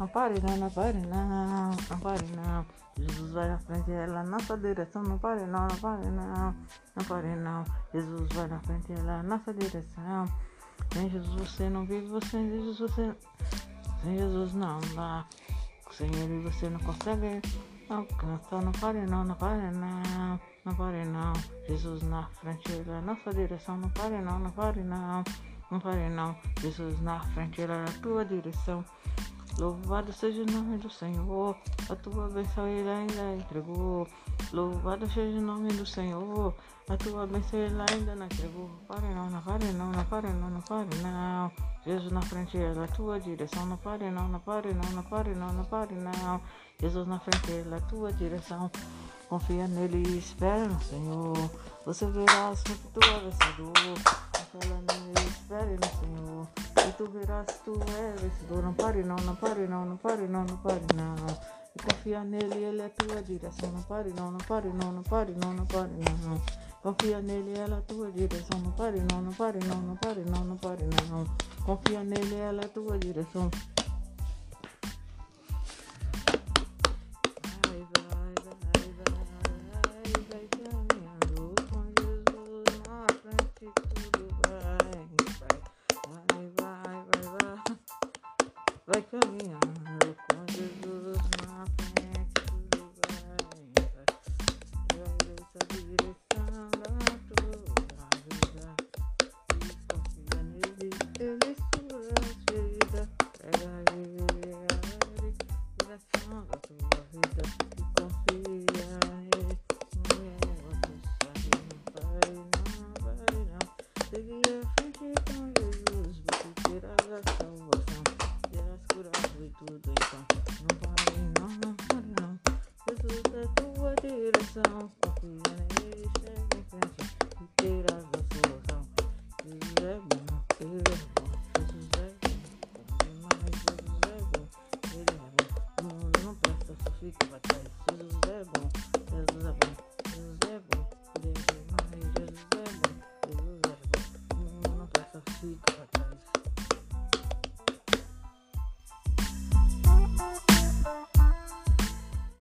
Não pare não, não pare não, não pare não. Jesus vai na frente, ela nossa direção. Não pare não, não pare não, não pare não. Jesus vai na frente, ela nossa direção. Sem Jesus você não vive, você sem Jesus você. Sem Jesus não dá. Sem ele você não consegue alcançar. Não pare não, não pare não, não pare não. Jesus na frente, ela nossa direção. Não pare não, não pare não. Não pare não, Jesus na frente, ela na tua direção. Louvado seja o nome do Senhor, a tua bênção ele ainda entregou. Louvado seja o nome do Senhor, a tua bênção ele ainda não entregou. Pare não, não pare não, não pare não, não pare não. Jesus na frente é a tua direção, não pare não, não pare não, não pare não, não pare não. Jesus na frente é a tua direção. Confia nele e espera no Senhor. Você verá sempre tua vencedor. Confia nele e espere no Senhor. E tu verás tu é vencedor. Não pare não, não pare não, não pare não, não pare não. E confia nele, ele é tua direção. Não pare não, não pare não, não pare não, não pare não. Confia nele, ela é tua direção. Não pare não, não pare não, não pare não, não pare não. Confia nele, ela é tua direção. like we're we're coração, is nele, sempre. Jesus é bom, ele Jesus é bom, bom Jesus is bom, ele é bom. O mundo não presta, só fica this. Jesus é bom, Jesus.